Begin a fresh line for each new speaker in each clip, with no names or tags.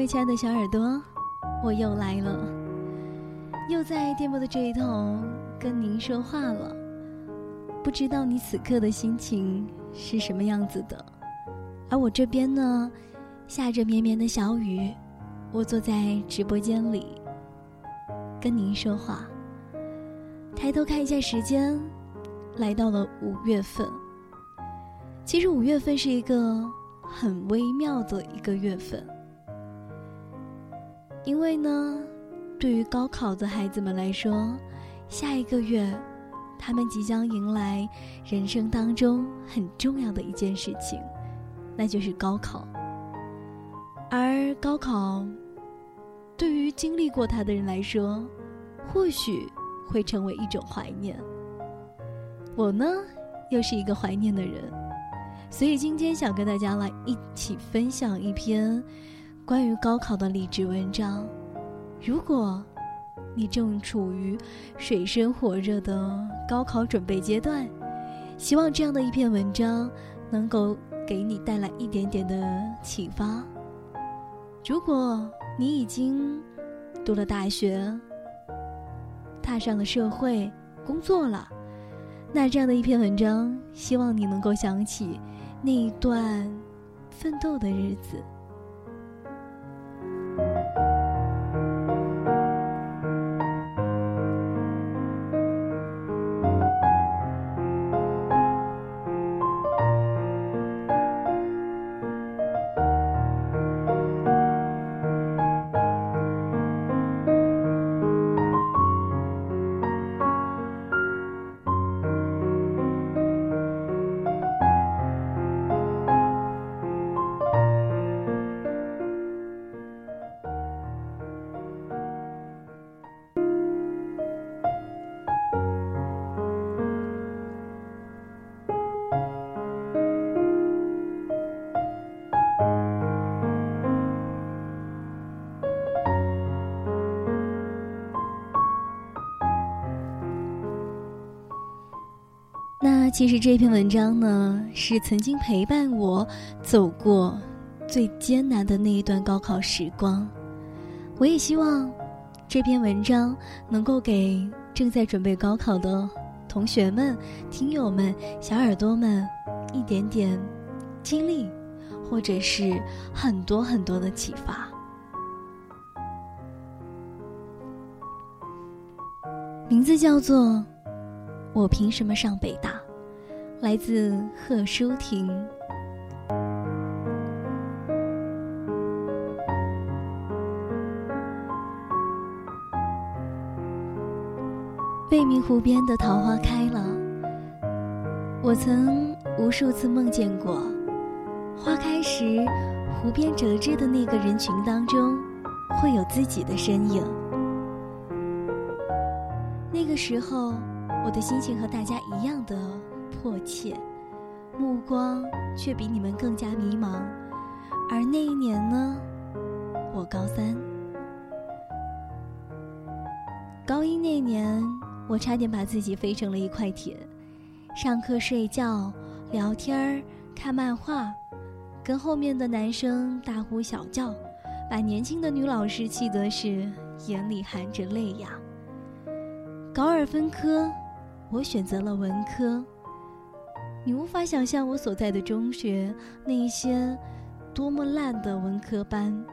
各位亲爱的小耳朵，我又来了，又在电波的这一头跟您说话了。不知道你此刻的心情是什么样子的？而我这边呢，下着绵绵的小雨，我坐在直播间里跟您说话。抬头看一下时间，来到了五月份。其实五月份是一个很微妙的一个月份，因为呢，对于高考的孩子们来说，下一个月，他们即将迎来人生当中很重要的一件事情，那就是高考。而高考，对于经历过它的人来说，或许会成为一种怀念。我呢，又是一个怀念的人。所以今天想跟大家来一起分享一篇关于高考的励志文章。如果你正处于水深火热的高考准备阶段，希望这样的一篇文章能够给你带来一点点的启发。如果你已经读了大学，踏上了社会工作了，那这样的一篇文章，希望你能够想起。那一段奋斗的日子。其实这篇文章呢，是曾经陪伴我走过最艰难的那一段高考时光。我也希望这篇文章能够给正在准备高考的同学们、听友们、小耳朵们一点点经历，或者是很多很多的启发。名字叫做《我凭什么上北大》。来自贺淑婷。未名湖边的桃花开了，我曾无数次梦见过，花开时，湖边折枝的那个人群当中，会有自己的身影。那个时候，我的心情和大家一样的。迫切，目光却比你们更加迷茫。而那一年呢，我高三，高一那年，我差点把自己飞成了一块铁。上课睡觉、聊天儿、看漫画，跟后面的男生大呼小叫，把年轻的女老师气得是眼里含着泪呀。高二分科，我选择了文科。你无法想象我所在的中学那一些多么烂的文科班。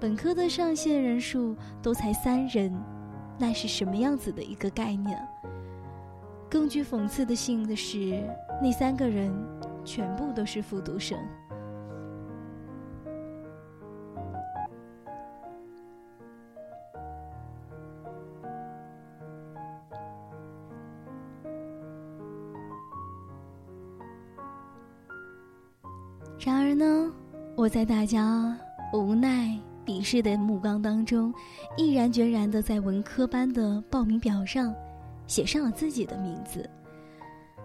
本科的上线人数都才三人，那是什么样子的一个概念？更具讽刺的性的是，那三个人全部都是复读生。在大家无奈鄙视的目光当中，毅然决然的在文科班的报名表上写上了自己的名字。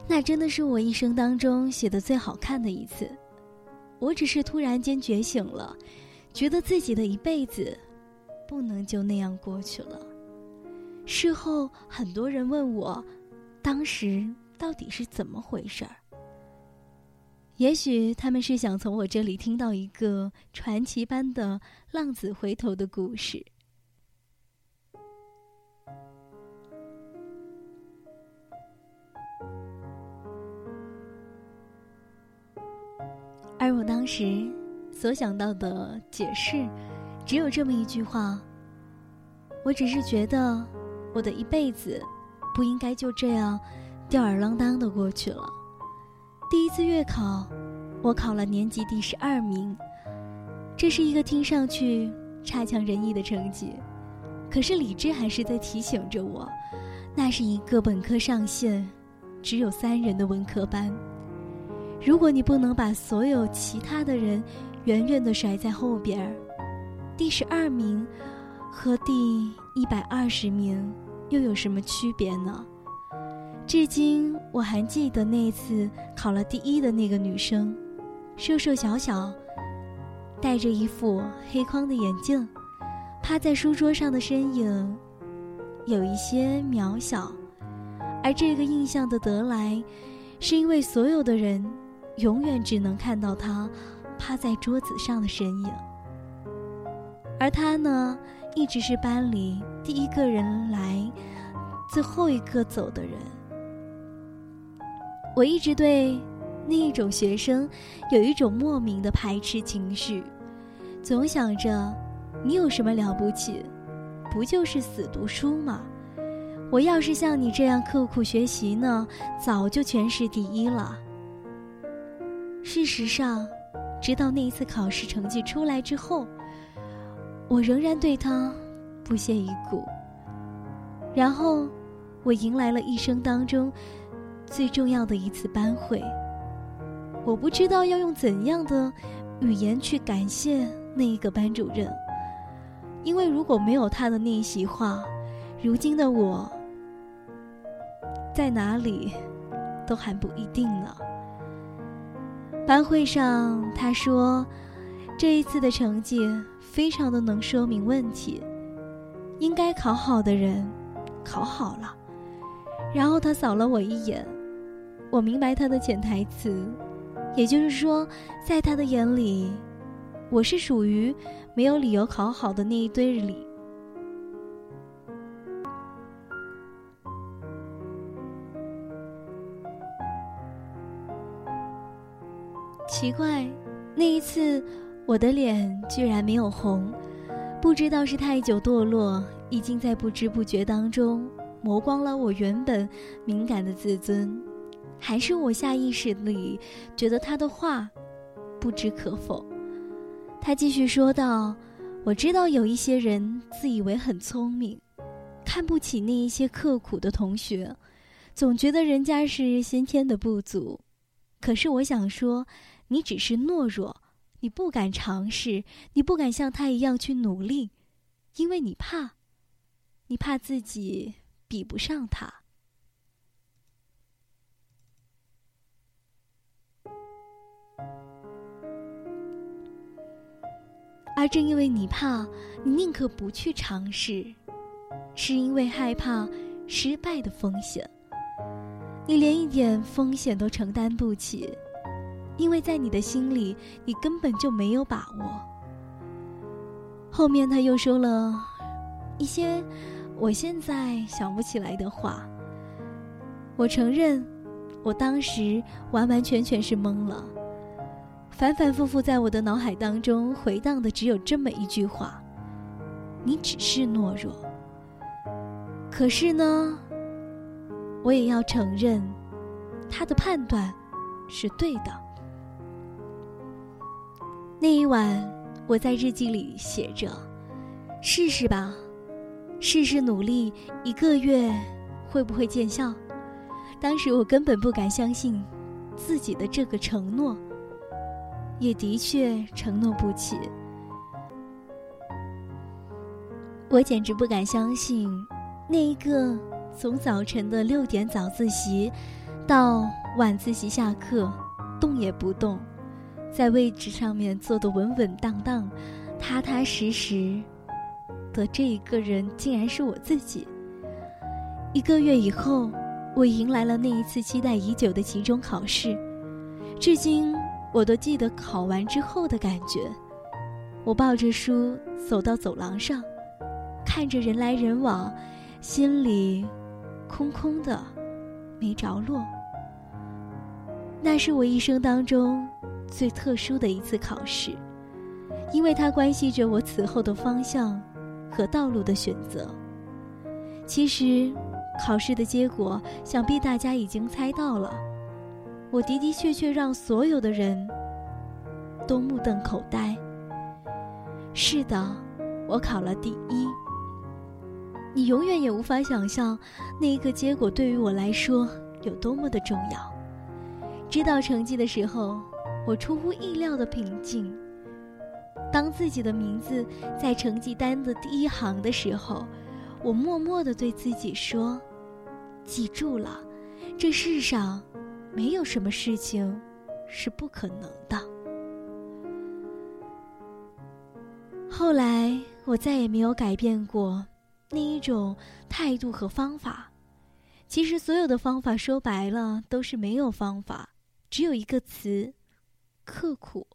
那真的是我一生当中写的最好看的一次。我只是突然间觉醒了，觉得自己的一辈子不能就那样过去了。事后很多人问我，当时到底是怎么回事儿？也许他们是想从我这里听到一个传奇般的浪子回头的故事。而我当时所想到的解释，只有这么一句话：我只是觉得我的一辈子不应该就这样吊儿郎当的过去了。第一次月考，我考了年级第十二名，这是一个听上去差强人意的成绩，可是理智还是在提醒着我，那是一个本科上线只有三人的文科班。如果你不能把所有其他的人远远的甩在后边儿，第十二名和第一百二十名又有什么区别呢？至今我还记得那次考了第一的那个女生，瘦瘦小小，戴着一副黑框的眼镜，趴在书桌上的身影有一些渺小，而这个印象的得来，是因为所有的人。永远只能看到他趴在桌子上的身影，而他呢，一直是班里第一个人来，最后一个走的人。我一直对那一种学生有一种莫名的排斥情绪，总想着你有什么了不起？不就是死读书吗？我要是像你这样刻苦学习呢，早就全市第一了。事实上，直到那一次考试成绩出来之后，我仍然对他不屑一顾。然后，我迎来了一生当中最重要的一次班会。我不知道要用怎样的语言去感谢那一个班主任，因为如果没有他的那一席话，如今的我在哪里都还不一定呢。班会上，他说：“这一次的成绩非常的能说明问题，应该考好的人考好了。”然后他扫了我一眼，我明白他的潜台词，也就是说，在他的眼里，我是属于没有理由考好的那一堆里。奇怪，那一次我的脸居然没有红，不知道是太久堕落，已经在不知不觉当中磨光了我原本敏感的自尊，还是我下意识里觉得他的话不知可否。他继续说道：“我知道有一些人自以为很聪明，看不起那一些刻苦的同学，总觉得人家是先天的不足。可是我想说。”你只是懦弱，你不敢尝试，你不敢像他一样去努力，因为你怕，你怕自己比不上他。而正因为你怕，你宁可不去尝试，是因为害怕失败的风险，你连一点风险都承担不起。因为在你的心里，你根本就没有把握。后面他又说了一些我现在想不起来的话。我承认，我当时完完全全是懵了。反反复复在我的脑海当中回荡的只有这么一句话：“你只是懦弱。”可是呢，我也要承认，他的判断是对的。那一晚，我在日记里写着：“试试吧，试试努力，一个月会不会见效？”当时我根本不敢相信自己的这个承诺，也的确承诺不起。我简直不敢相信，那一个从早晨的六点早自习，到晚自习下课，动也不动。在位置上面坐得稳稳当当、踏踏实实的这一个人，竟然是我自己。一个月以后，我迎来了那一次期待已久的期中考试。至今，我都记得考完之后的感觉。我抱着书走到走廊上，看着人来人往，心里空空的，没着落。那是我一生当中最特殊的一次考试，因为它关系着我此后的方向和道路的选择。其实，考试的结果想必大家已经猜到了。我的的确确让所有的人都目瞪口呆。是的，我考了第一。你永远也无法想象，那一个结果对于我来说有多么的重要。知道成绩的时候，我出乎意料的平静。当自己的名字在成绩单的第一行的时候，我默默的对自己说：“记住了，这世上没有什么事情是不可能的。”后来，我再也没有改变过那一种态度和方法。其实，所有的方法说白了都是没有方法，只有一个词：刻苦。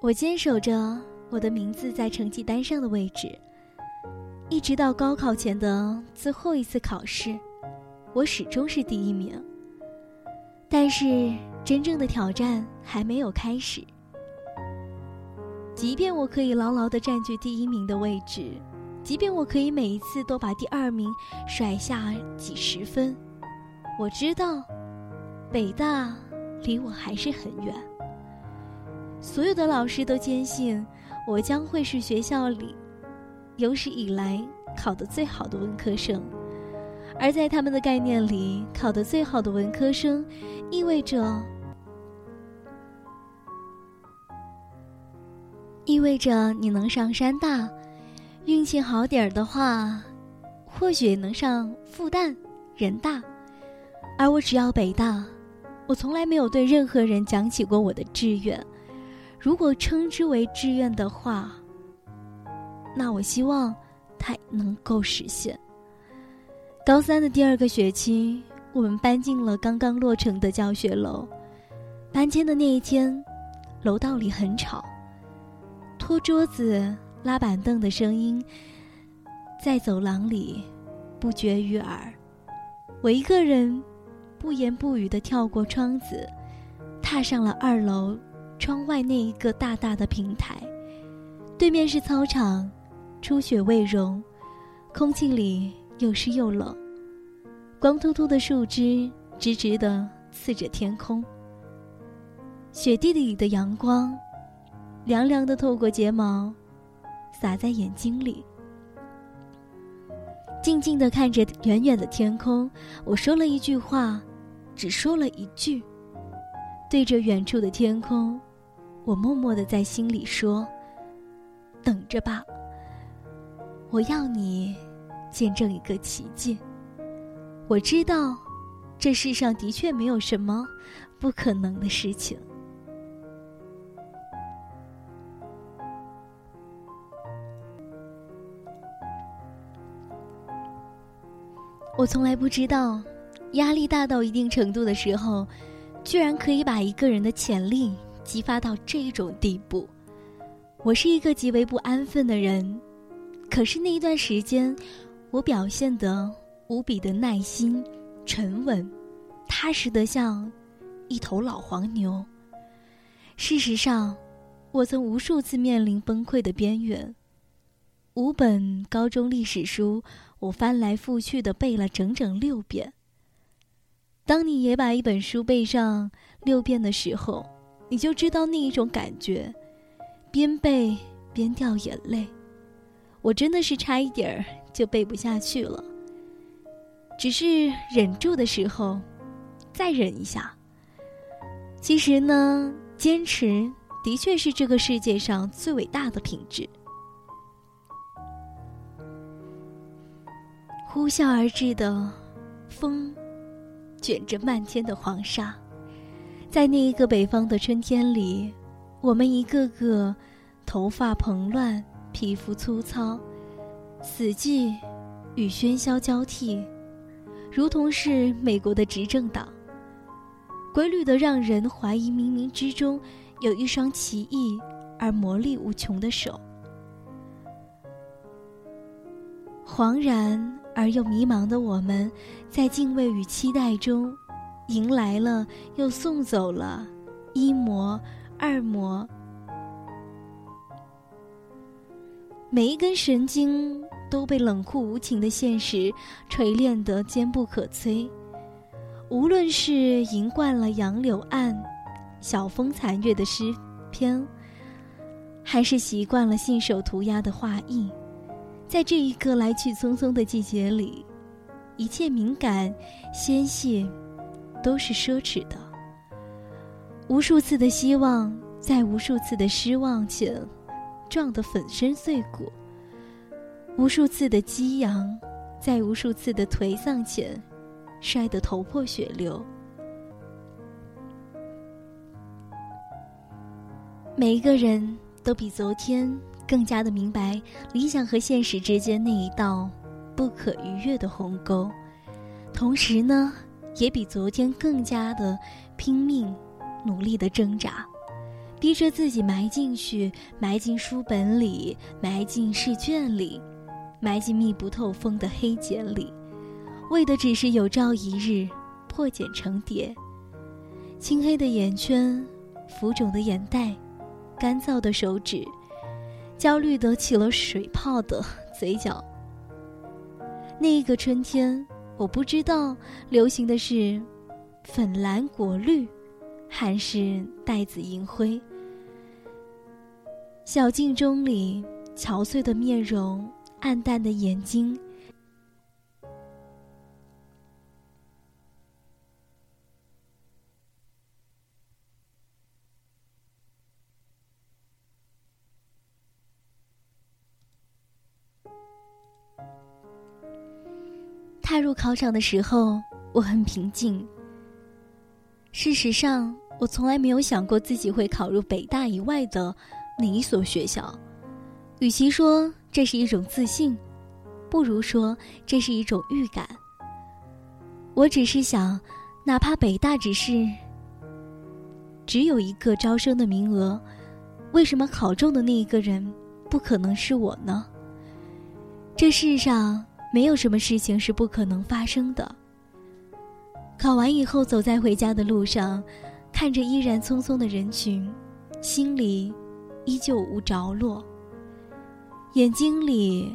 我坚守着我的名字在成绩单上的位置，一直到高考前的最后一次考试，我始终是第一名。但是，真正的挑战还没有开始。即便我可以牢牢的占据第一名的位置，即便我可以每一次都把第二名甩下几十分，我知道，北大离我还是很远。所有的老师都坚信我将会是学校里有史以来考得最好的文科生，而在他们的概念里，考得最好的文科生意味着。意味着你能上山大，运气好点儿的话，或许能上复旦、人大，而我只要北大。我从来没有对任何人讲起过我的志愿，如果称之为志愿的话，那我希望它能够实现。高三的第二个学期，我们搬进了刚刚落成的教学楼。搬迁的那一天，楼道里很吵。拖桌子、拉板凳的声音，在走廊里不绝于耳。我一个人不言不语地跳过窗子，踏上了二楼窗外那一个大大的平台。对面是操场，初雪未融，空气里又湿又冷，光秃秃的树枝直直地刺着天空。雪地里的阳光。凉凉的透过睫毛，洒在眼睛里。静静的看着远远的天空，我说了一句话，只说了一句。对着远处的天空，我默默的在心里说：“等着吧，我要你见证一个奇迹。我知道，这世上的确没有什么不可能的事情。”我从来不知道，压力大到一定程度的时候，居然可以把一个人的潜力激发到这种地步。我是一个极为不安分的人，可是那一段时间，我表现得无比的耐心、沉稳、踏实的像一头老黄牛。事实上，我曾无数次面临崩溃的边缘。五本高中历史书。我翻来覆去的背了整整六遍。当你也把一本书背上六遍的时候，你就知道那一种感觉，边背边掉眼泪。我真的是差一点儿就背不下去了，只是忍住的时候，再忍一下。其实呢，坚持的确是这个世界上最伟大的品质。呼啸而至的风，卷着漫天的黄沙，在那一个北方的春天里，我们一个个头发蓬乱、皮肤粗糙，死寂与喧嚣交替，如同是美国的执政党。规律的让人怀疑冥冥之中有一双奇异而魔力无穷的手。惶然而又迷茫的我们，在敬畏与期待中，迎来了又送走了一魔、二魔。每一根神经都被冷酷无情的现实锤炼得坚不可摧。无论是吟惯了杨柳岸、晓风残月的诗篇，还是习惯了信手涂鸦的画意。在这一个来去匆匆的季节里，一切敏感、纤细，都是奢侈的。无数次的希望，在无数次的失望前，撞得粉身碎骨；无数次的激扬，在无数次的颓丧前，摔得头破血流。每一个人都比昨天。更加的明白理想和现实之间那一道不可逾越的鸿沟，同时呢，也比昨天更加的拼命努力的挣扎，逼着自己埋进去，埋进书本里，埋进试卷里，埋进密不透风的黑茧里，为的只是有朝一日破茧成蝶。青黑的眼圈，浮肿的眼袋，干燥的手指。焦虑得起了水泡的嘴角。那一个春天，我不知道流行的是粉蓝果绿，还是带紫银灰。小镜中里憔悴的面容，暗淡的眼睛。踏入考场的时候，我很平静。事实上，我从来没有想过自己会考入北大以外的哪一所学校。与其说这是一种自信，不如说这是一种预感。我只是想，哪怕北大只是只有一个招生的名额，为什么考中的那一个人不可能是我呢？这世上。没有什么事情是不可能发生的。考完以后，走在回家的路上，看着依然匆匆的人群，心里依旧无着落。眼睛里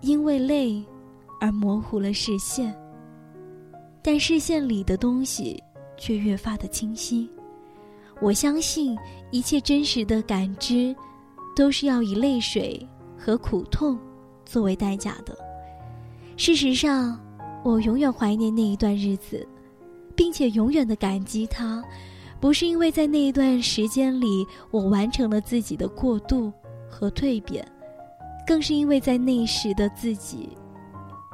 因为累而模糊了视线，但视线里的东西却越发的清晰。我相信一切真实的感知，都是要以泪水和苦痛作为代价的。事实上，我永远怀念那一段日子，并且永远的感激它。不是因为在那一段时间里我完成了自己的过渡和蜕变，更是因为在那时的自己，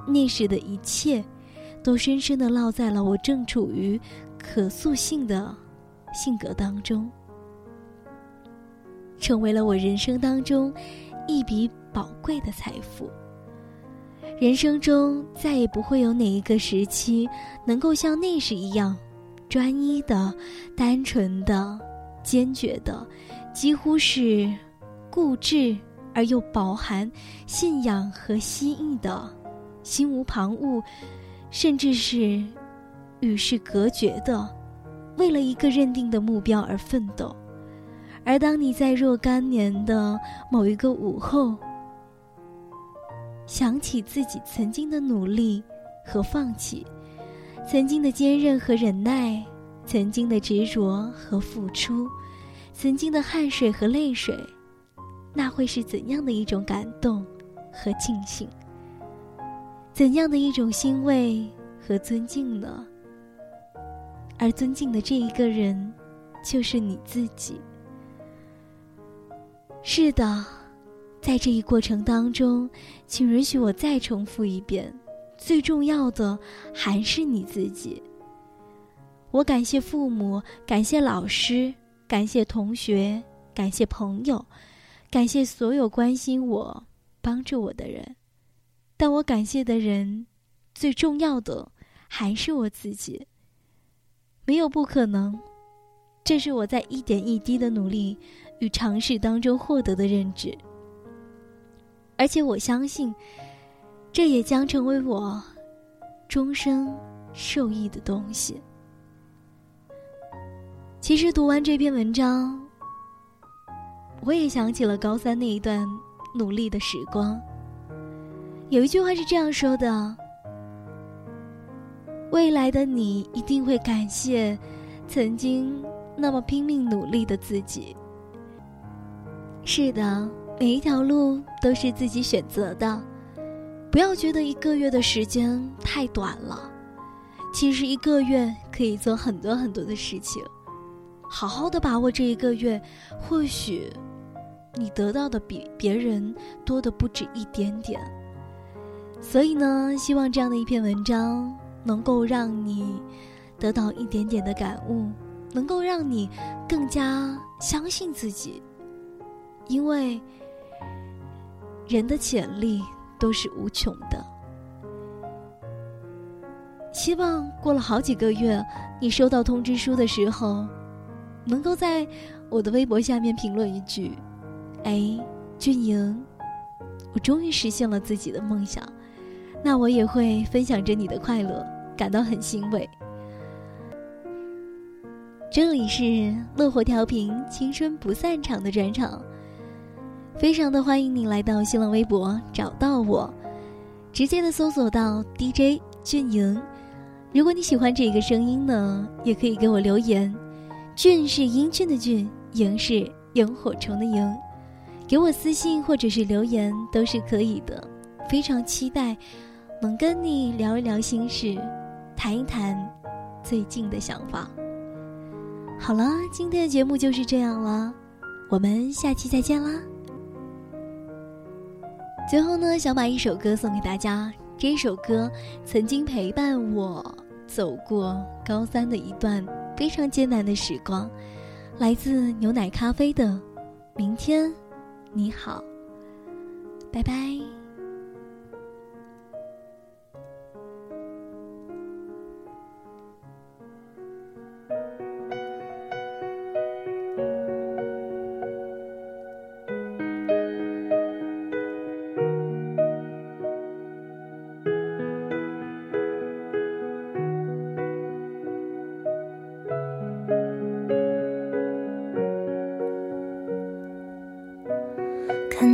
那时的一切，都深深的烙在了我正处于可塑性的性格当中，成为了我人生当中一笔宝贵的财富。人生中再也不会有哪一个时期能够像那时一样，专一的、单纯的、坚决的，几乎是固执而又饱含信仰和希冀的，心无旁骛，甚至是与世隔绝的，为了一个认定的目标而奋斗。而当你在若干年的某一个午后，想起自己曾经的努力和放弃，曾经的坚韧和忍耐，曾经的执着和付出，曾经的汗水和泪水，那会是怎样的一种感动和庆幸？怎样的一种欣慰和尊敬呢？而尊敬的这一个人，就是你自己。是的。在这一过程当中，请允许我再重复一遍：最重要的还是你自己。我感谢父母，感谢老师，感谢同学，感谢朋友，感谢所有关心我、帮助我的人。但我感谢的人，最重要的还是我自己。没有不可能。这是我在一点一滴的努力与尝试当中获得的认知，而且我相信，这也将成为我终生受益的东西。其实读完这篇文章，我也想起了高三那一段努力的时光。有一句话是这样说的：“未来的你一定会感谢曾经。”那么拼命努力的自己，是的，每一条路都是自己选择的。不要觉得一个月的时间太短了，其实一个月可以做很多很多的事情。好好的把握这一个月，或许你得到的比别人多的不止一点点。所以呢，希望这样的一篇文章能够让你得到一点点的感悟。能够让你更加相信自己，因为人的潜力都是无穷的。希望过了好几个月，你收到通知书的时候，能够在我的微博下面评论一句：“哎，俊莹，我终于实现了自己的梦想。”那我也会分享着你的快乐，感到很欣慰。这里是乐活调频，青春不散场的专场，非常的欢迎你来到新浪微博找到我，直接的搜索到 DJ 俊莹。如果你喜欢这个声音呢，也可以给我留言。俊是英俊的俊，莹是萤火虫的萤，给我私信或者是留言都是可以的。非常期待能跟你聊一聊心事，谈一谈最近的想法。好了，今天的节目就是这样了，我们下期再见啦。最后呢，想把一首歌送给大家，这首歌曾经陪伴我走过高三的一段非常艰难的时光，来自牛奶咖啡的《明天你好》，拜拜。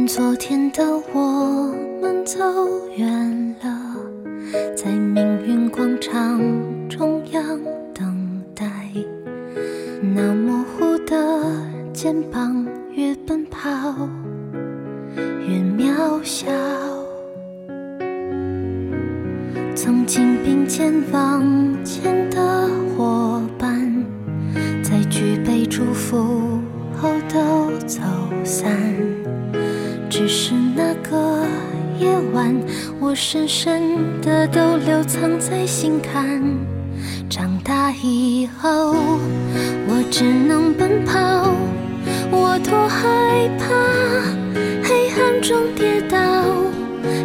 昨天的我们走远了，在命运广场中央等待。那模糊的肩膀，害怕黑暗中跌倒。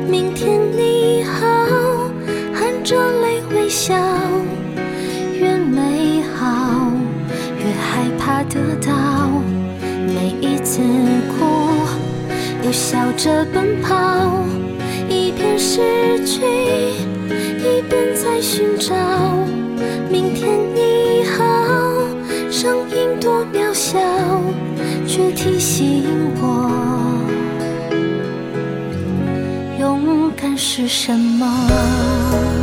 明天你好，含着泪微笑，越美好越害怕得到，每一次哭。又笑着奔跑，一边失去，一边在寻找。明天你好，声音多渺小，却提醒我，勇敢是什么。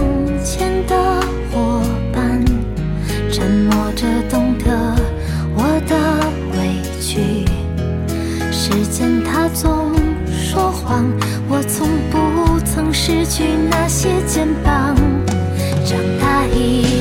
失去那些肩膀长大以